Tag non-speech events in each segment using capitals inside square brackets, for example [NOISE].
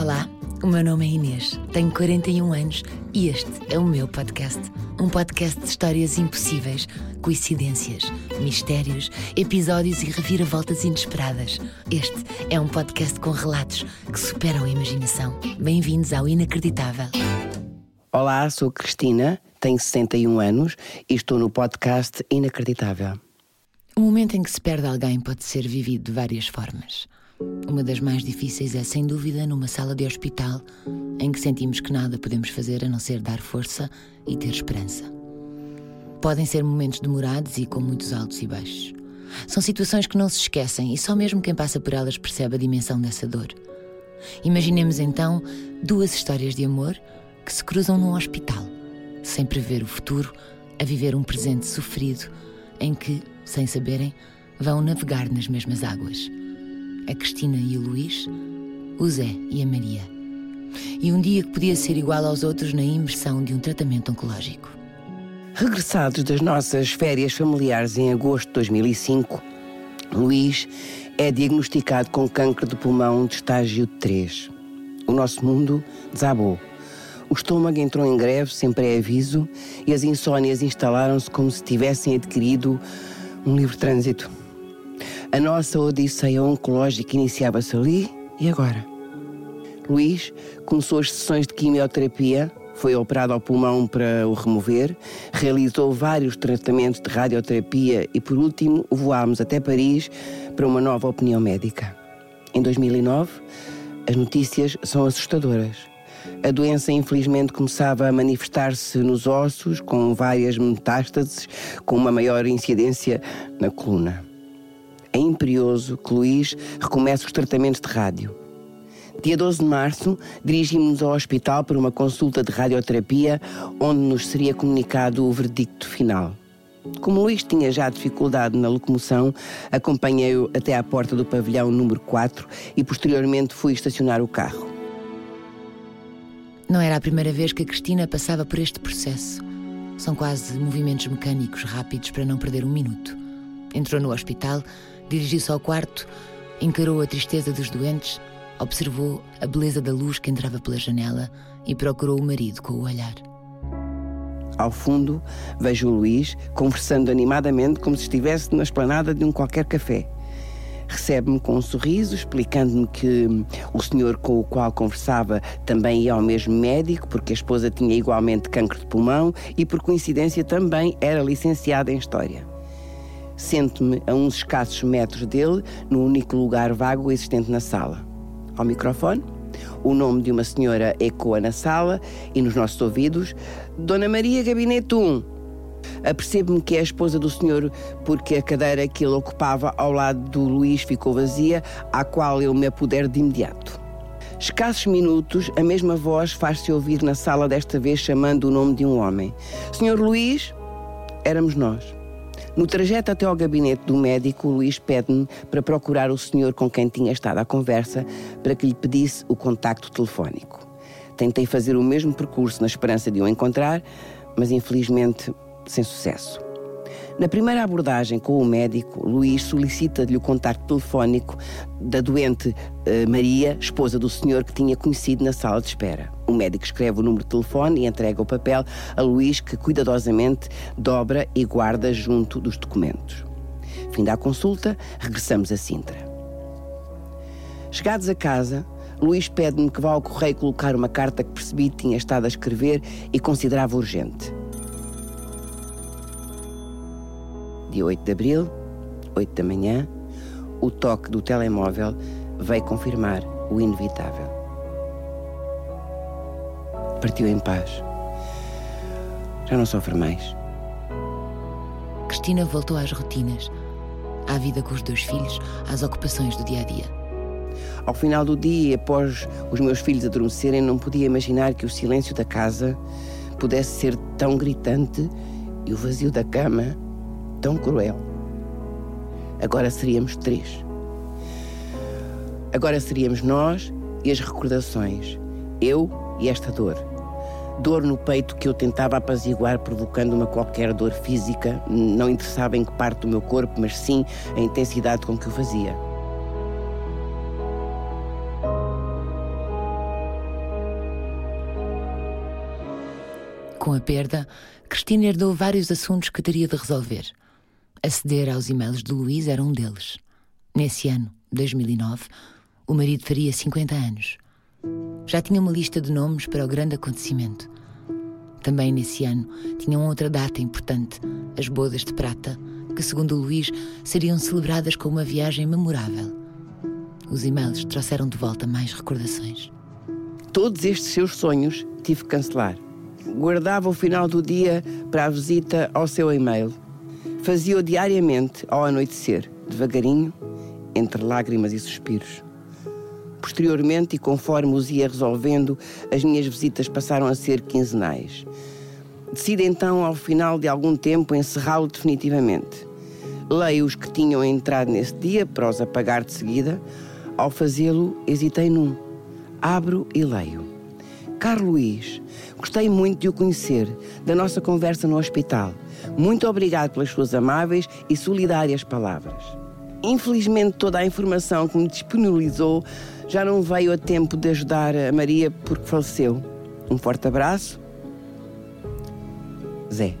Olá, o meu nome é Inês, tenho 41 anos e este é o meu podcast. Um podcast de histórias impossíveis, coincidências, mistérios, episódios e reviravoltas inesperadas. Este é um podcast com relatos que superam a imaginação. Bem-vindos ao Inacreditável. Olá, sou Cristina, tenho 61 anos e estou no podcast Inacreditável. O momento em que se perde alguém pode ser vivido de várias formas. Uma das mais difíceis é, sem dúvida, numa sala de hospital em que sentimos que nada podemos fazer a não ser dar força e ter esperança. Podem ser momentos demorados e com muitos altos e baixos. São situações que não se esquecem e só mesmo quem passa por elas percebe a dimensão dessa dor. Imaginemos então duas histórias de amor que se cruzam num hospital, sem prever o futuro, a viver um presente sofrido em que, sem saberem, vão navegar nas mesmas águas a Cristina e o Luís, o Zé e a Maria. E um dia que podia ser igual aos outros na imersão de um tratamento oncológico. Regressados das nossas férias familiares em agosto de 2005, Luís é diagnosticado com câncer de pulmão de estágio 3. O nosso mundo desabou. O estômago entrou em greve sem pré-aviso e as insônias instalaram-se como se tivessem adquirido um livre trânsito. A nossa odisseia oncológica iniciava-se ali e agora. Luís começou as sessões de quimioterapia, foi operado ao pulmão para o remover, realizou vários tratamentos de radioterapia e, por último, voámos até Paris para uma nova opinião médica. Em 2009, as notícias são assustadoras. A doença, infelizmente, começava a manifestar-se nos ossos, com várias metástases, com uma maior incidência na coluna é imperioso que Luís recomece os tratamentos de rádio. Dia 12 de março, dirigimos-nos ao hospital para uma consulta de radioterapia, onde nos seria comunicado o verdicto final. Como Luís tinha já dificuldade na locomoção, acompanhei-o até à porta do pavilhão número 4 e posteriormente fui estacionar o carro. Não era a primeira vez que a Cristina passava por este processo. São quase movimentos mecânicos rápidos para não perder um minuto. Entrou no hospital Dirigiu-se ao quarto, encarou a tristeza dos doentes, observou a beleza da luz que entrava pela janela e procurou o marido com o olhar. Ao fundo, vejo o Luís conversando animadamente como se estivesse na esplanada de um qualquer café. Recebe-me com um sorriso, explicando-me que o senhor com o qual conversava também ia ao mesmo médico, porque a esposa tinha igualmente cancro de pulmão e, por coincidência, também era licenciada em História. Sento-me a uns escassos metros dele, no único lugar vago existente na sala. Ao microfone, o nome de uma senhora ecoa na sala e nos nossos ouvidos: Dona Maria Gabinete 1. Apercebo-me que é a esposa do senhor, porque a cadeira que ele ocupava ao lado do Luís ficou vazia, à qual eu me apodero de imediato. Escassos minutos, a mesma voz faz-se ouvir na sala, desta vez chamando o nome de um homem. Senhor Luís, éramos nós. No trajeto até ao gabinete do médico, Luís pede-me para procurar o senhor com quem tinha estado à conversa para que lhe pedisse o contacto telefónico. Tentei fazer o mesmo percurso na esperança de o encontrar, mas infelizmente sem sucesso. Na primeira abordagem com o médico, Luís solicita-lhe o contacto telefónico da doente eh, Maria, esposa do senhor que tinha conhecido na sala de espera. O médico escreve o número de telefone e entrega o papel a Luís, que cuidadosamente dobra e guarda junto dos documentos. Fim da consulta, regressamos a Sintra. Chegados a casa, Luís pede-me que vá ao correio colocar uma carta que percebi tinha estado a escrever e considerava urgente. Dia 8 de abril, 8 da manhã, o toque do telemóvel veio confirmar o inevitável. Partiu em paz. Já não sofre mais. Cristina voltou às rotinas, à vida com os dois filhos, às ocupações do dia a dia. Ao final do dia, após os meus filhos adormecerem, não podia imaginar que o silêncio da casa pudesse ser tão gritante e o vazio da cama tão cruel. Agora seríamos três. Agora seríamos nós e as recordações, eu e esta dor. Dor no peito que eu tentava apaziguar, provocando uma qualquer dor física, não interessava em que parte do meu corpo, mas sim a intensidade com que o fazia. Com a perda, Cristina herdou vários assuntos que teria de resolver. Aceder aos e-mails de Luís era um deles. Nesse ano, 2009, o marido faria 50 anos. Já tinha uma lista de nomes para o grande acontecimento. Também nesse ano tinham outra data importante, as bodas de prata, que, segundo Luís, seriam celebradas com uma viagem memorável. Os e-mails trouxeram de volta mais recordações. Todos estes seus sonhos tive que cancelar. Guardava o final do dia para a visita ao seu e-mail. Fazia-o diariamente ao anoitecer, devagarinho, entre lágrimas e suspiros. Posteriormente, e conforme os ia resolvendo, as minhas visitas passaram a ser quinzenais. Decido então, ao final de algum tempo, encerrá-lo definitivamente. Leio os que tinham entrado nesse dia para os apagar de seguida. Ao fazê-lo, hesitei num. Abro e leio. Caro Luís, gostei muito de o conhecer, da nossa conversa no hospital. Muito obrigado pelas suas amáveis e solidárias palavras. Infelizmente, toda a informação que me disponibilizou já não veio a tempo de ajudar a Maria porque faleceu. Um forte abraço. Zé.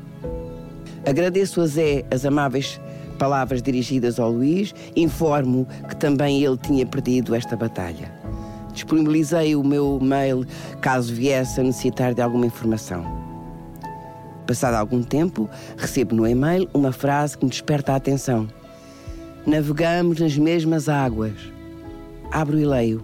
Agradeço a Zé as amáveis palavras dirigidas ao Luís. Informo que também ele tinha perdido esta batalha. Disponibilizei o meu mail caso viesse a necessitar de alguma informação. Passado algum tempo, recebo no e-mail uma frase que me desperta a atenção. Navegamos nas mesmas águas. Abro e leio.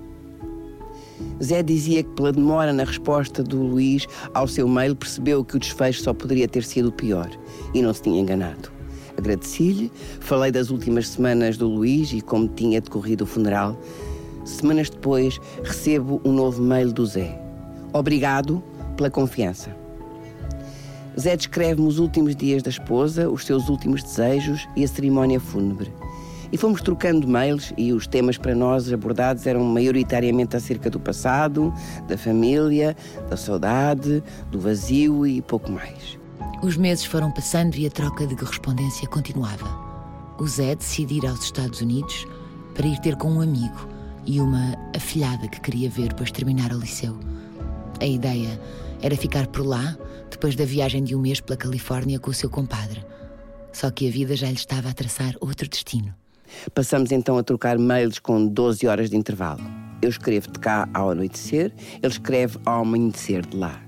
Zé dizia que, pela demora na resposta do Luís ao seu mail, percebeu que o desfecho só poderia ter sido pior e não se tinha enganado. Agradeci-lhe, falei das últimas semanas do Luís e como tinha decorrido o funeral. Semanas depois, recebo um novo mail do Zé. Obrigado pela confiança. Zé descreve-me os últimos dias da esposa, os seus últimos desejos e a cerimónia fúnebre. E fomos trocando mails e os temas para nós abordados eram maioritariamente acerca do passado, da família, da saudade, do vazio e pouco mais. Os meses foram passando e a troca de correspondência continuava. O Zé decidiu ir aos Estados Unidos para ir ter com um amigo e uma afilhada que queria ver depois terminar o liceu. A ideia era ficar por lá depois da viagem de um mês pela Califórnia com o seu compadre. Só que a vida já lhe estava a traçar outro destino. Passamos então a trocar mails com 12 horas de intervalo. Eu escrevo de cá ao anoitecer, ele escreve ao amanhecer de lá.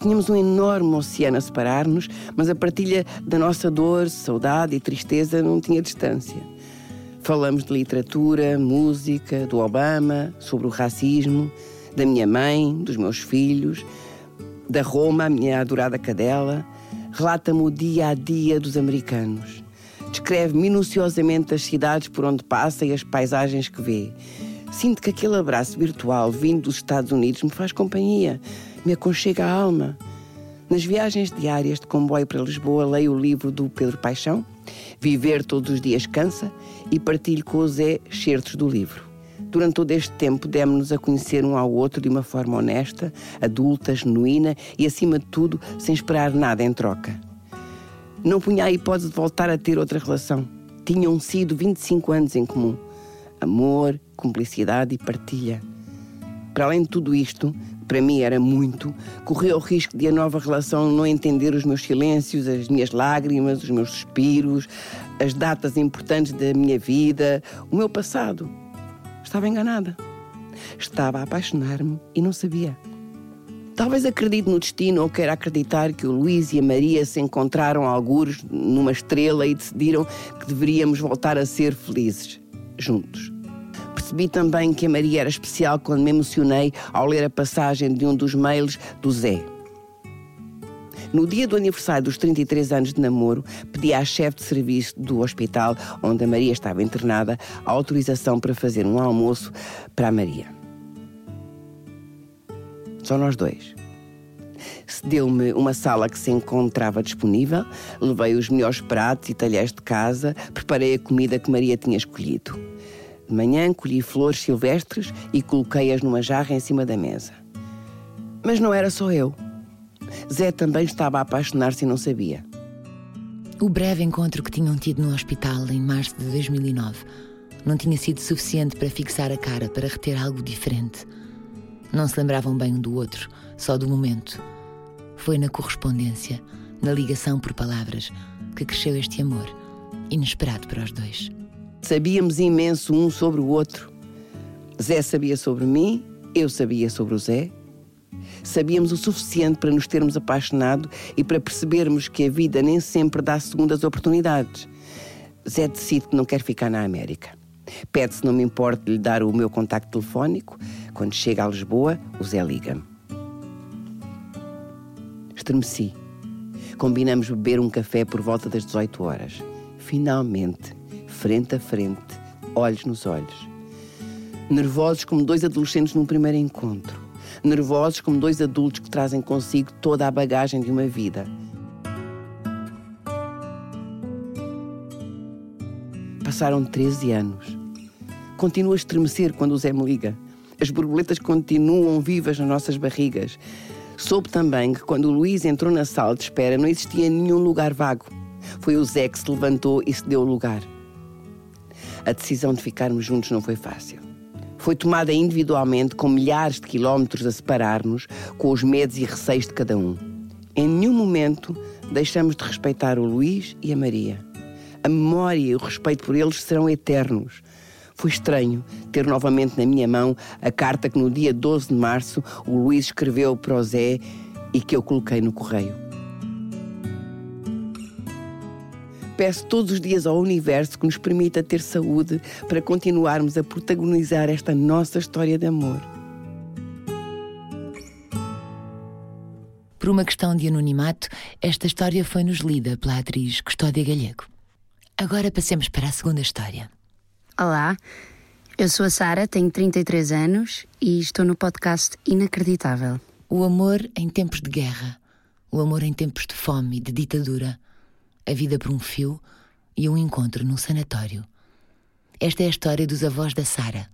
Tínhamos um enorme oceano a separar-nos, mas a partilha da nossa dor, saudade e tristeza não tinha distância. Falamos de literatura, música, do Obama, sobre o racismo, da minha mãe, dos meus filhos, da Roma, a minha adorada cadela. Relata-me o dia a dia dos americanos descreve minuciosamente as cidades por onde passa e as paisagens que vê. Sinto que aquele abraço virtual vindo dos Estados Unidos me faz companhia, me aconchega a alma. Nas viagens diárias de comboio para Lisboa, leio o livro do Pedro Paixão, Viver Todos os Dias Cansa, e partilho com o Zé certos do livro. Durante todo este tempo, demos-nos a conhecer um ao outro de uma forma honesta, adulta, genuína e, acima de tudo, sem esperar nada em troca não punha a hipótese de voltar a ter outra relação. Tinham sido 25 anos em comum. Amor, cumplicidade e partilha. Para além de tudo isto, para mim era muito, corria o risco de a nova relação não entender os meus silêncios, as minhas lágrimas, os meus suspiros, as datas importantes da minha vida, o meu passado. Estava enganada. Estava a apaixonar-me e não sabia. Talvez acredite no destino ou queira acreditar que o Luís e a Maria se encontraram algures numa estrela e decidiram que deveríamos voltar a ser felizes, juntos. Percebi também que a Maria era especial quando me emocionei ao ler a passagem de um dos mails do Zé. No dia do aniversário dos 33 anos de namoro, pedi à chefe de serviço do hospital onde a Maria estava internada a autorização para fazer um almoço para a Maria. Só nós dois. Cedeu-me uma sala que se encontrava disponível, levei os melhores pratos e talheres de casa, preparei a comida que Maria tinha escolhido. De manhã colhi flores silvestres e coloquei-as numa jarra em cima da mesa. Mas não era só eu. Zé também estava a apaixonar-se e não sabia. O breve encontro que tinham tido no hospital em março de 2009 não tinha sido suficiente para fixar a cara, para reter algo diferente. Não se lembravam bem um do outro, só do momento. Foi na correspondência, na ligação por palavras, que cresceu este amor, inesperado para os dois. Sabíamos imenso um sobre o outro. Zé sabia sobre mim, eu sabia sobre o Zé. Sabíamos o suficiente para nos termos apaixonado e para percebermos que a vida nem sempre dá segundas oportunidades. Zé decide que não quer ficar na América. Pede se não me importa lhe dar o meu contacto telefónico. Quando chega a Lisboa, o Zé liga-me. Estremeci. Combinamos beber um café por volta das 18 horas. Finalmente, frente a frente, olhos nos olhos. Nervosos como dois adolescentes num primeiro encontro. Nervosos como dois adultos que trazem consigo toda a bagagem de uma vida. Passaram 13 anos. Continuo a estremecer quando o Zé me liga. As borboletas continuam vivas nas nossas barrigas. Soube também que quando o Luís entrou na sala de espera não existia nenhum lugar vago. Foi o Zé que se levantou e se deu o lugar. A decisão de ficarmos juntos não foi fácil. Foi tomada individualmente, com milhares de quilómetros a separar-nos, com os medos e receios de cada um. Em nenhum momento deixamos de respeitar o Luís e a Maria. A memória e o respeito por eles serão eternos. Foi estranho ter novamente na minha mão a carta que no dia 12 de março o Luís escreveu para o Zé e que eu coloquei no correio. Peço todos os dias ao universo que nos permita ter saúde para continuarmos a protagonizar esta nossa história de amor. Por uma questão de anonimato, esta história foi-nos lida pela atriz Custódia Galego. Agora passemos para a segunda história. Olá, eu sou a Sara, tenho 33 anos e estou no podcast Inacreditável. O amor em tempos de guerra, o amor em tempos de fome e de ditadura, a vida por um fio e um encontro num sanatório. Esta é a história dos avós da Sara.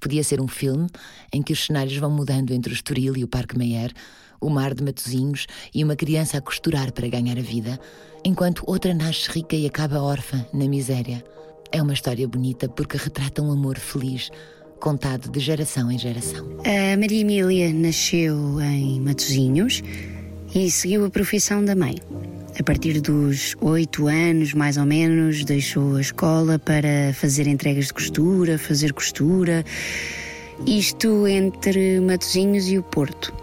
Podia ser um filme em que os cenários vão mudando entre o Estoril e o Parque Meyer, o mar de Matozinhos e uma criança a costurar para ganhar a vida, enquanto outra nasce rica e acaba órfã na miséria. É uma história bonita porque retrata um amor feliz, contado de geração em geração. A Maria Emília nasceu em Matozinhos e seguiu a profissão da mãe. A partir dos oito anos, mais ou menos, deixou a escola para fazer entregas de costura, fazer costura. Isto entre Matozinhos e o Porto.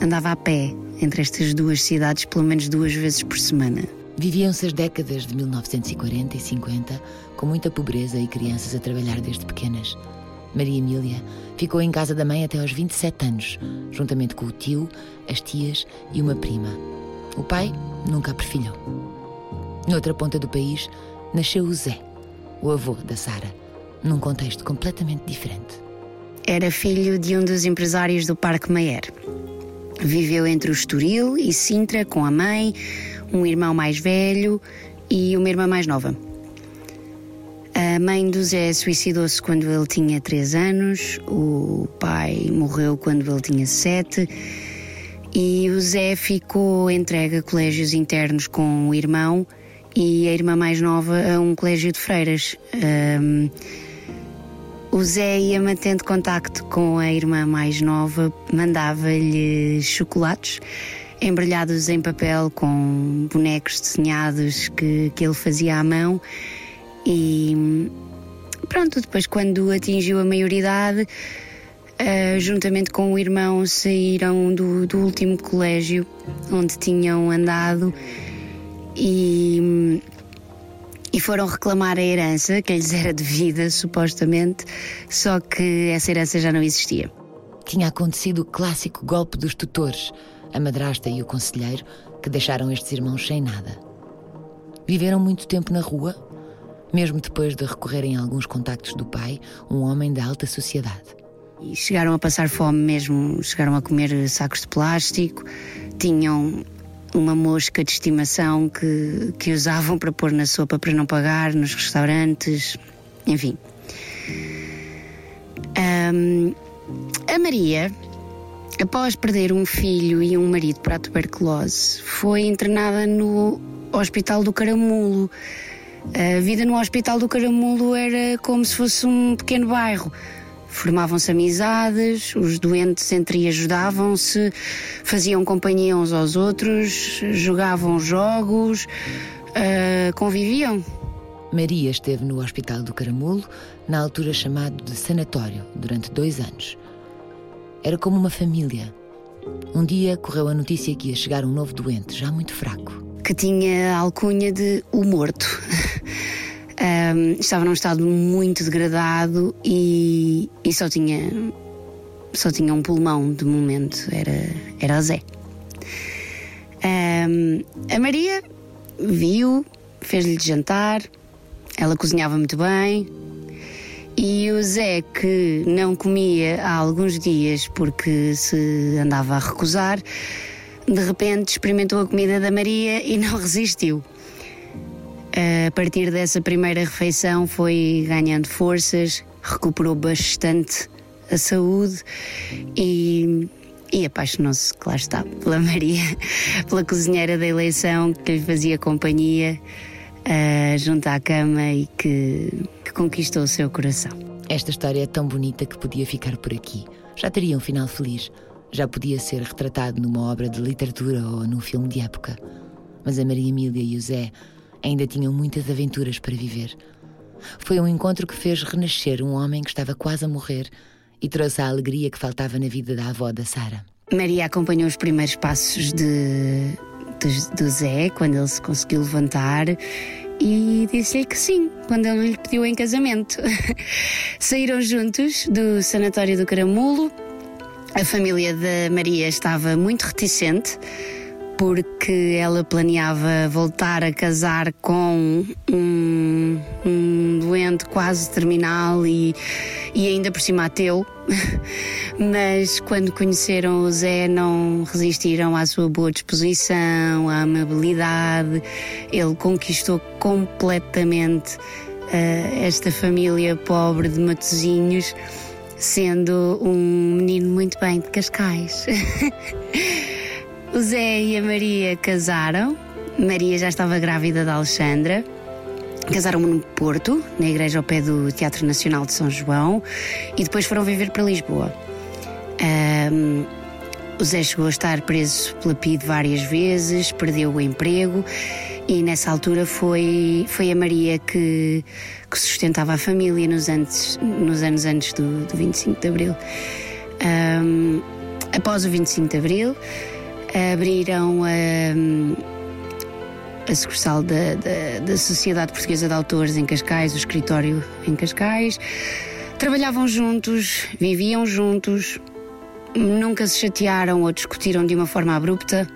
Andava a pé entre estas duas cidades pelo menos duas vezes por semana. Viviam-se as décadas de 1940 e 50 com muita pobreza e crianças a trabalhar desde pequenas. Maria Emília ficou em casa da mãe até aos 27 anos, juntamente com o tio, as tias e uma prima. O pai nunca a perfilhou. Noutra ponta do país, nasceu o Zé, o avô da Sara, num contexto completamente diferente. Era filho de um dos empresários do Parque Mayer. Viveu entre o Estoril e Sintra com a mãe, um irmão mais velho e uma irmã mais nova. A mãe do Zé suicidou-se quando ele tinha 3 anos, o pai morreu quando ele tinha 7 e o Zé ficou entregue a colégios internos com o irmão e a irmã mais nova a um colégio de freiras. Um, o Zé ia mantendo contacto com a irmã mais nova, mandava-lhe chocolates embrulhados em papel com bonecos desenhados que, que ele fazia à mão e pronto, depois quando atingiu a maioridade, uh, juntamente com o irmão, saíram do, do último colégio onde tinham andado e, e foram reclamar a herança que lhes era devida, supostamente, só que essa herança já não existia. Tinha acontecido o clássico golpe dos tutores, a madrasta e o conselheiro, que deixaram estes irmãos sem nada. Viveram muito tempo na rua, mesmo depois de recorrerem a alguns contactos do pai, um homem da alta sociedade. E chegaram a passar fome mesmo, chegaram a comer sacos de plástico, tinham uma mosca de estimação que, que usavam para pôr na sopa para não pagar nos restaurantes, enfim. Um, a Maria, após perder um filho e um marido para a tuberculose, foi internada no Hospital do Caramulo a vida no Hospital do Caramulo era como se fosse um pequeno bairro. Formavam-se amizades, os doentes entre ajudavam-se, faziam companhia uns aos outros, jogavam jogos, uh, conviviam. Maria esteve no Hospital do Caramulo, na altura chamado de sanatório, durante dois anos. Era como uma família. Um dia correu a notícia que ia chegar um novo doente, já muito fraco. Que tinha a alcunha de o morto. Um, estava num estado muito degradado e, e só tinha só tinha um pulmão de momento, era, era a Zé. Um, a Maria viu, fez-lhe jantar, ela cozinhava muito bem. E o Zé, que não comia há alguns dias porque se andava a recusar, de repente experimentou a comida da Maria e não [LAUGHS] resistiu. A partir dessa primeira refeição foi ganhando forças, recuperou bastante a saúde e, e apaixonou-se, claro está, pela Maria, [LAUGHS] pela cozinheira da eleição que lhe fazia companhia uh, junto à cama e que, que conquistou o seu coração. Esta história é tão bonita que podia ficar por aqui. Já teria um final feliz. Já podia ser retratado numa obra de literatura ou num filme de época. Mas a Maria Emília e o Zé ainda tinham muitas aventuras para viver. Foi um encontro que fez renascer um homem que estava quase a morrer e trouxe a alegria que faltava na vida da avó da Sara. Maria acompanhou os primeiros passos de, do, do Zé quando ele se conseguiu levantar e disse-lhe que sim, quando ele lhe pediu em casamento. [LAUGHS] Saíram juntos do sanatório do Caramulo. A família da Maria estava muito reticente porque ela planeava voltar a casar com um, um doente quase terminal e, e ainda por cima ateu. [LAUGHS] Mas quando conheceram o Zé, não resistiram à sua boa disposição, à amabilidade. Ele conquistou completamente uh, esta família pobre de Matozinhos, sendo um menino muito bem de Cascais. [LAUGHS] O Zé e a Maria casaram. Maria já estava grávida da Alexandra. Casaram no Porto, na igreja ao pé do Teatro Nacional de São João, e depois foram viver para Lisboa. Um, o Zé chegou a estar preso pela PID várias vezes, perdeu o emprego e nessa altura foi, foi a Maria que, que sustentava a família nos, antes, nos anos antes do, do 25 de Abril. Um, após o 25 de Abril, abriram a, a sucursal da, da, da, Sociedade Portuguesa de Autores em Cascais, o escritório em Cascais. Trabalhavam juntos, viviam juntos, nunca se chatearam ou discutiram de uma forma abrupta,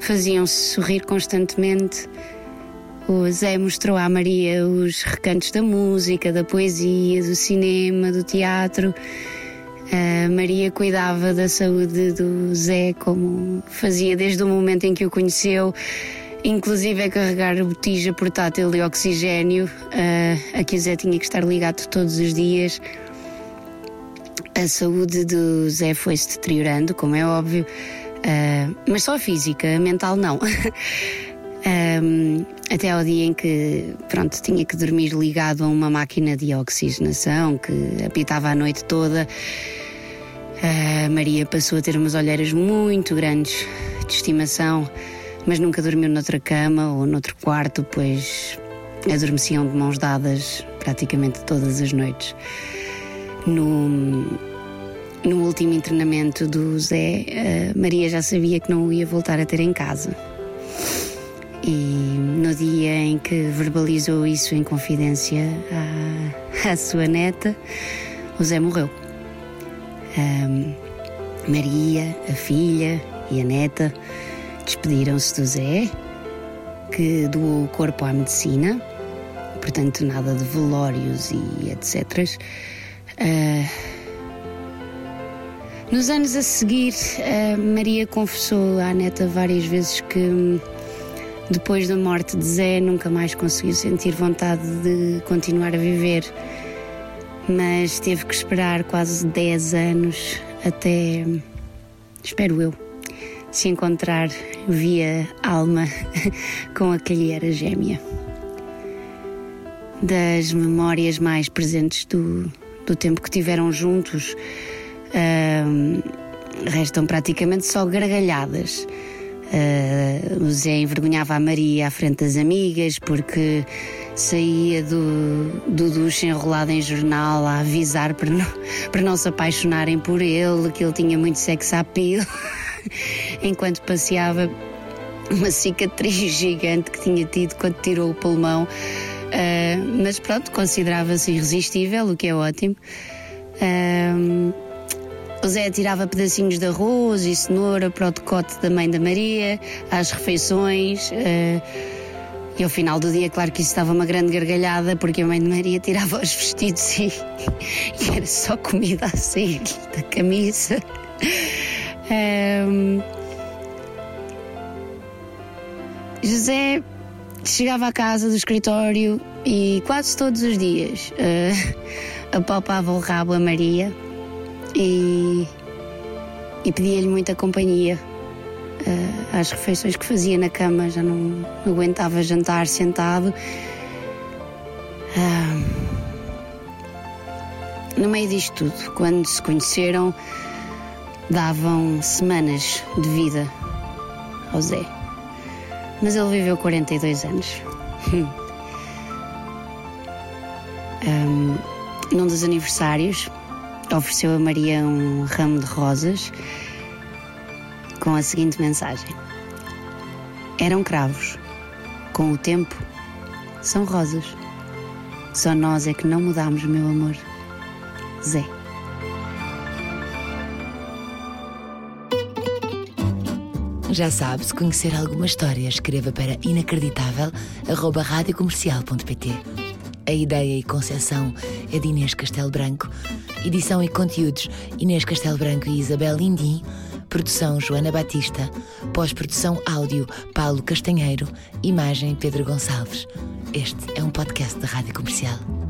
faziam-se sorrir constantemente. O Zé mostrou à Maria os recantos da música, da poesia, do cinema, do teatro a Maria cuidava da saúde do Zé como fazia desde o momento em que o conheceu, inclusive a carregar a botija portátil de oxigênio, uh, a que o Zé tinha que estar ligado todos os dias. A saúde do Zé foi-se deteriorando, como é óbvio, uh, mas só a física, a mental não. Um, [LAUGHS] até ao dia em que, pronto, tinha que dormir ligado a uma máquina de oxigenação que apitava a noite toda a Maria passou a ter umas olheiras muito grandes de estimação, mas nunca dormiu noutra cama ou noutro quarto, pois adormeciam de mãos dadas praticamente todas as noites. No, no último internamento do Zé, Maria já sabia que não o ia voltar a ter em casa. E no dia em que verbalizou isso em confidência à, à sua neta, o Zé morreu. Um, Maria, a filha e a neta despediram-se do Zé, que doou o corpo à medicina, portanto, nada de velórios e etc. Uh, nos anos a seguir, a Maria confessou à neta várias vezes que depois da morte de Zé nunca mais conseguiu sentir vontade de continuar a viver mas teve que esperar quase 10 anos até, espero eu, se encontrar via alma [LAUGHS] com a que lhe era gêmea. Das memórias mais presentes do, do tempo que tiveram juntos, restam praticamente só gargalhadas. Uh, o Zé envergonhava a Maria à frente das amigas porque saía do, do duche enrolado em jornal a avisar para não, para não se apaixonarem por ele, que ele tinha muito sex appeal, [LAUGHS] enquanto passeava uma cicatriz gigante que tinha tido quando tirou o pulmão. Uh, mas pronto, considerava-se irresistível, o que é ótimo. Uh, o Zé tirava pedacinhos de arroz e cenoura para o decote da mãe da Maria, às refeições. Uh, e ao final do dia, claro que isso estava uma grande gargalhada, porque a mãe de Maria tirava os vestidos e, e era só comida a sair da camisa. Um, José chegava à casa do escritório e quase todos os dias uh, apalpava o rabo a Maria e, e pedia-lhe muita companhia. Uh, às refeições que fazia na cama, já não aguentava jantar sentado. Uh, no meio disto tudo, quando se conheceram, davam semanas de vida ao Zé mas ele viveu 42 anos. um, [LAUGHS] num dos aniversários, ofereceu a Maria um ramo de rosas com a seguinte mensagem: Eram cravos, com o tempo, são rosas. Só nós é que não mudamos, meu amor. Zé. Já sabe, se conhecer alguma história, escreva para inacreditável.radiocomercial.pt. A ideia e concepção é de Inês Castelo Branco, edição e conteúdos Inês Castelo Branco e Isabel Lindim, produção Joana Batista, pós-produção áudio Paulo Castanheiro, imagem Pedro Gonçalves. Este é um podcast da Rádio Comercial.